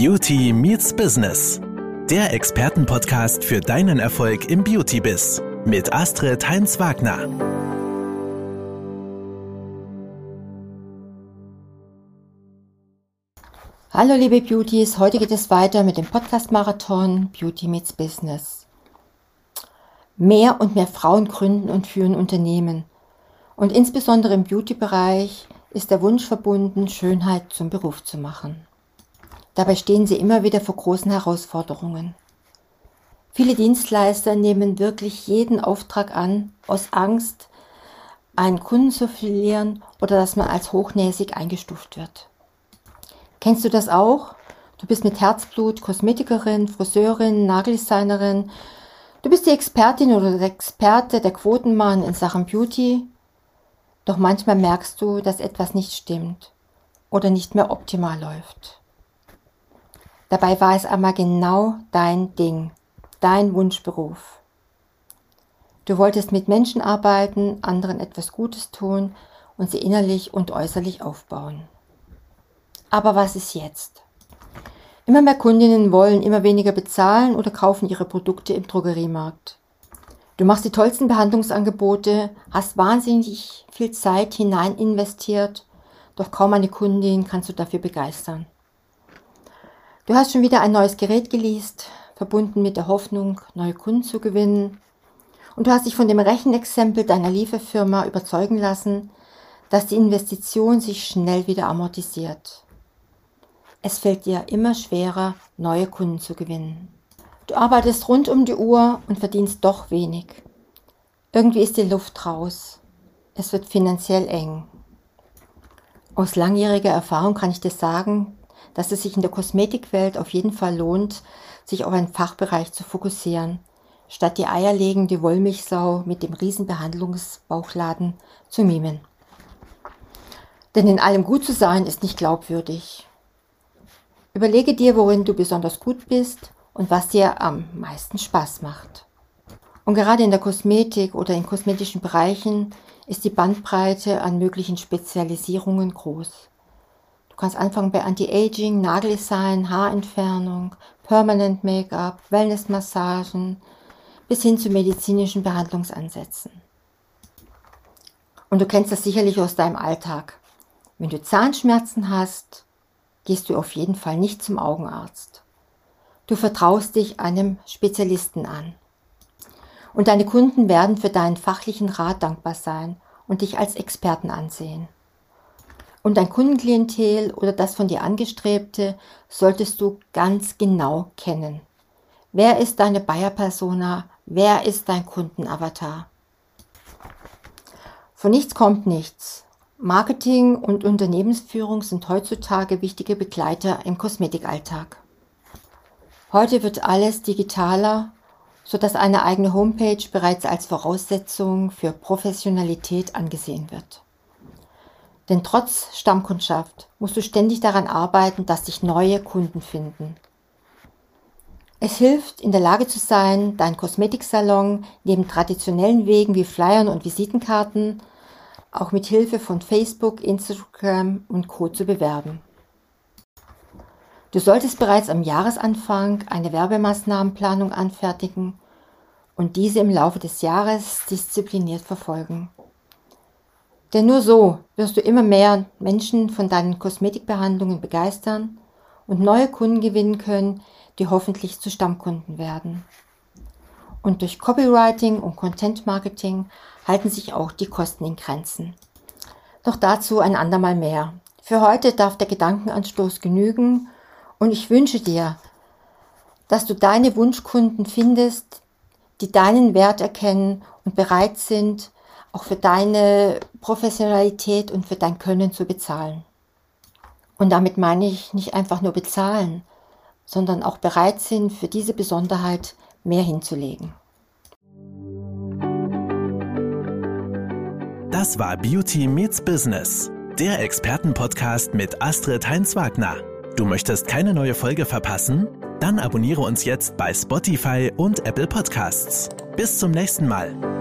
Beauty Meets Business. Der Expertenpodcast für deinen Erfolg im Beauty-Biz mit Astrid Heinz-Wagner. Hallo liebe Beauties, heute geht es weiter mit dem Podcast-Marathon Beauty Meets Business. Mehr und mehr Frauen gründen und führen Unternehmen. Und insbesondere im Beauty-Bereich ist der Wunsch verbunden, Schönheit zum Beruf zu machen. Dabei stehen sie immer wieder vor großen Herausforderungen. Viele Dienstleister nehmen wirklich jeden Auftrag an, aus Angst, einen Kunden zu verlieren oder dass man als hochnäsig eingestuft wird. Kennst du das auch? Du bist mit Herzblut Kosmetikerin, Friseurin, Nageldesignerin. Du bist die Expertin oder der Experte, der Quotenmann in Sachen Beauty. Doch manchmal merkst du, dass etwas nicht stimmt oder nicht mehr optimal läuft. Dabei war es einmal genau dein Ding, dein Wunschberuf. Du wolltest mit Menschen arbeiten, anderen etwas Gutes tun und sie innerlich und äußerlich aufbauen. Aber was ist jetzt? Immer mehr Kundinnen wollen immer weniger bezahlen oder kaufen ihre Produkte im Drogeriemarkt. Du machst die tollsten Behandlungsangebote, hast wahnsinnig viel Zeit hinein investiert, doch kaum eine Kundin kannst du dafür begeistern. Du hast schon wieder ein neues Gerät geleast, verbunden mit der Hoffnung, neue Kunden zu gewinnen. Und du hast dich von dem Rechenexempel deiner Lieferfirma überzeugen lassen, dass die Investition sich schnell wieder amortisiert. Es fällt dir immer schwerer, neue Kunden zu gewinnen. Du arbeitest rund um die Uhr und verdienst doch wenig. Irgendwie ist die Luft raus. Es wird finanziell eng. Aus langjähriger Erfahrung kann ich dir sagen, dass es sich in der Kosmetikwelt auf jeden Fall lohnt, sich auf einen Fachbereich zu fokussieren, statt die eierlegende Wollmilchsau mit dem Riesenbehandlungsbauchladen zu mimen. Denn in allem gut zu sein ist nicht glaubwürdig. Überlege dir, worin du besonders gut bist und was dir am meisten Spaß macht. Und gerade in der Kosmetik oder in kosmetischen Bereichen ist die Bandbreite an möglichen Spezialisierungen groß. Du kannst anfangen bei Anti-Aging, Nageldesign, Haarentfernung, Permanent Make-up, Wellnessmassagen bis hin zu medizinischen Behandlungsansätzen. Und du kennst das sicherlich aus deinem Alltag. Wenn du Zahnschmerzen hast, gehst du auf jeden Fall nicht zum Augenarzt. Du vertraust dich einem Spezialisten an. Und deine Kunden werden für deinen fachlichen Rat dankbar sein und dich als Experten ansehen. Und dein Kundenklientel oder das von dir angestrebte solltest du ganz genau kennen. Wer ist deine Buyer-Persona? Wer ist dein Kundenavatar? Von nichts kommt nichts. Marketing und Unternehmensführung sind heutzutage wichtige Begleiter im Kosmetikalltag. Heute wird alles digitaler, sodass eine eigene Homepage bereits als Voraussetzung für Professionalität angesehen wird. Denn trotz Stammkundschaft musst du ständig daran arbeiten, dass sich neue Kunden finden. Es hilft, in der Lage zu sein, deinen Kosmetiksalon neben traditionellen Wegen wie Flyern und Visitenkarten auch mit Hilfe von Facebook, Instagram und Co. zu bewerben. Du solltest bereits am Jahresanfang eine Werbemaßnahmenplanung anfertigen und diese im Laufe des Jahres diszipliniert verfolgen. Denn nur so wirst du immer mehr Menschen von deinen Kosmetikbehandlungen begeistern und neue Kunden gewinnen können, die hoffentlich zu Stammkunden werden. Und durch Copywriting und Content Marketing halten sich auch die Kosten in Grenzen. Doch dazu ein andermal mehr. Für heute darf der Gedankenanstoß genügen und ich wünsche dir, dass du deine Wunschkunden findest, die deinen Wert erkennen und bereit sind, auch für deine Professionalität und für dein Können zu bezahlen. Und damit meine ich nicht einfach nur bezahlen, sondern auch bereit sind, für diese Besonderheit mehr hinzulegen. Das war Beauty Meets Business, der Expertenpodcast mit Astrid Heinz-Wagner. Du möchtest keine neue Folge verpassen? Dann abonniere uns jetzt bei Spotify und Apple Podcasts. Bis zum nächsten Mal.